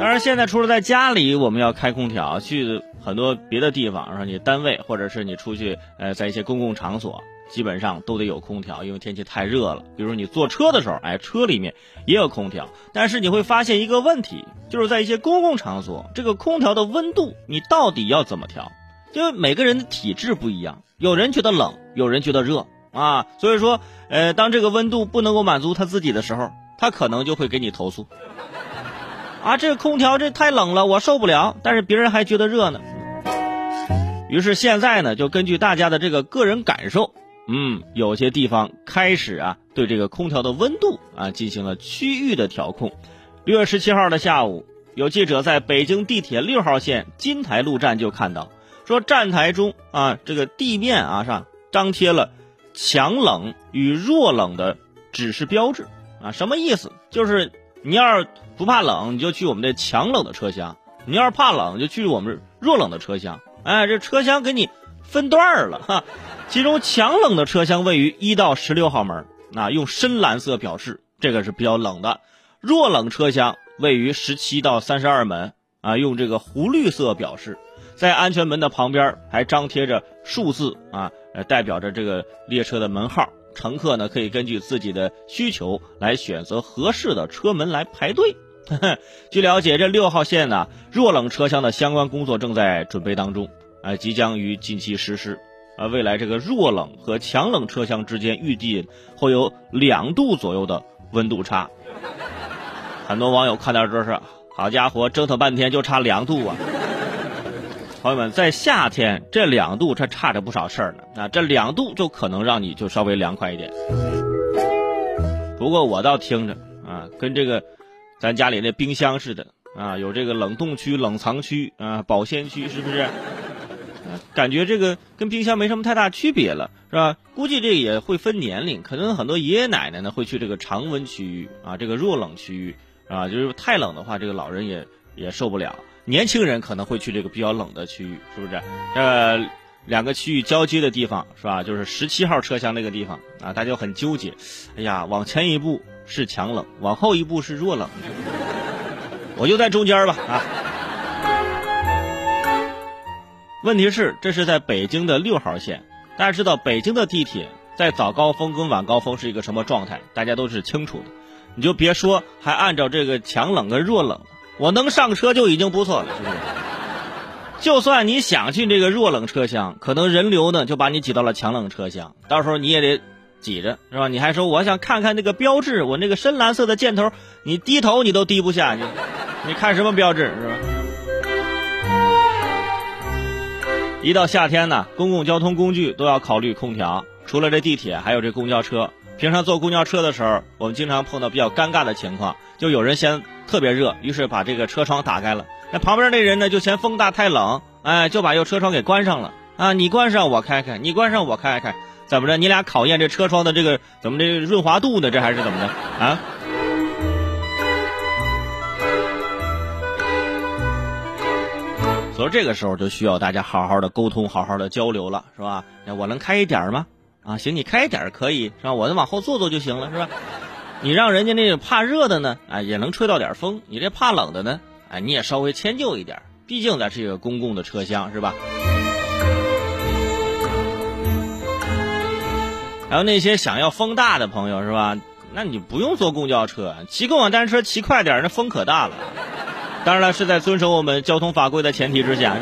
当然，现在除了在家里我们要开空调，去很多别的地方，说你单位或者是你出去，呃，在一些公共场所，基本上都得有空调，因为天气太热了。比如你坐车的时候，哎，车里面也有空调。但是你会发现一个问题，就是在一些公共场所，这个空调的温度你到底要怎么调？因为每个人的体质不一样，有人觉得冷，有人觉得热啊。所以说，呃，当这个温度不能够满足他自己的时候，他可能就会给你投诉。啊，这个空调这太冷了，我受不了。但是别人还觉得热呢。于是现在呢，就根据大家的这个个人感受，嗯，有些地方开始啊，对这个空调的温度啊进行了区域的调控。六月十七号的下午，有记者在北京地铁六号线金台路站就看到，说站台中啊，这个地面啊上张贴了强冷与弱冷的指示标志啊，什么意思？就是你要是。不怕冷，你就去我们这强冷的车厢；你要是怕冷，就去我们弱冷的车厢。哎，这车厢给你分段了哈。其中强冷的车厢位于一到十六号门，啊，用深蓝色表示，这个是比较冷的。弱冷车厢位于十七到三十二门，啊，用这个湖绿色表示。在安全门的旁边还张贴着数字啊，代表着这个列车的门号。乘客呢可以根据自己的需求来选择合适的车门来排队。据了解，这六号线呢，弱冷车厢的相关工作正在准备当中，啊，即将于近期实施。啊，未来这个弱冷和强冷车厢之间预计会有两度左右的温度差。很多网友看到这是，好家伙，折腾半天就差两度啊！朋友们，在夏天这两度，这差着不少事儿呢。啊，这两度就可能让你就稍微凉快一点。不过我倒听着啊，跟这个。咱家里那冰箱似的啊，有这个冷冻区、冷藏区啊、保鲜区，是不是？感觉这个跟冰箱没什么太大区别了，是吧？估计这也会分年龄，可能很多爷爷奶奶呢会去这个常温区域啊，这个弱冷区域啊，就是太冷的话，这个老人也也受不了。年轻人可能会去这个比较冷的区域，是不是？呃，两个区域交接的地方是吧？就是十七号车厢那个地方啊，大家很纠结。哎呀，往前一步。是强冷，往后一步是弱冷，我就在中间吧啊。问题是，这是在北京的六号线，大家知道北京的地铁在早高峰跟晚高峰是一个什么状态，大家都是清楚的。你就别说还按照这个强冷跟弱冷，我能上车就已经不错了，是不是？就算你想进这个弱冷车厢，可能人流呢就把你挤到了强冷车厢，到时候你也得。挤着是吧？你还说我想看看那个标志，我那个深蓝色的箭头，你低头你都低不下去，你看什么标志是吧？一到夏天呢，公共交通工具都要考虑空调，除了这地铁，还有这公交车。平常坐公交车的时候，我们经常碰到比较尴尬的情况，就有人先特别热，于是把这个车窗打开了，那旁边那人呢就嫌风大太冷，哎，就把右车窗给关上了啊！你关上我开开，你关上我开开。怎么着？你俩考验这车窗的这个怎么这润滑度呢？这还是怎么的啊？所以这个时候就需要大家好好的沟通，好好的交流了，是吧？我能开一点吗？啊，行，你开一点可以，是吧？我能往后坐坐就行了，是吧？你让人家那个怕热的呢，啊，也能吹到点风；你这怕冷的呢，哎，你也稍微迁就一点，毕竟咱是一个公共的车厢，是吧？还有那些想要风大的朋友是吧？那你不用坐公交车，骑共享单车骑快点，那风可大了。当然了，是在遵守我们交通法规的前提之下。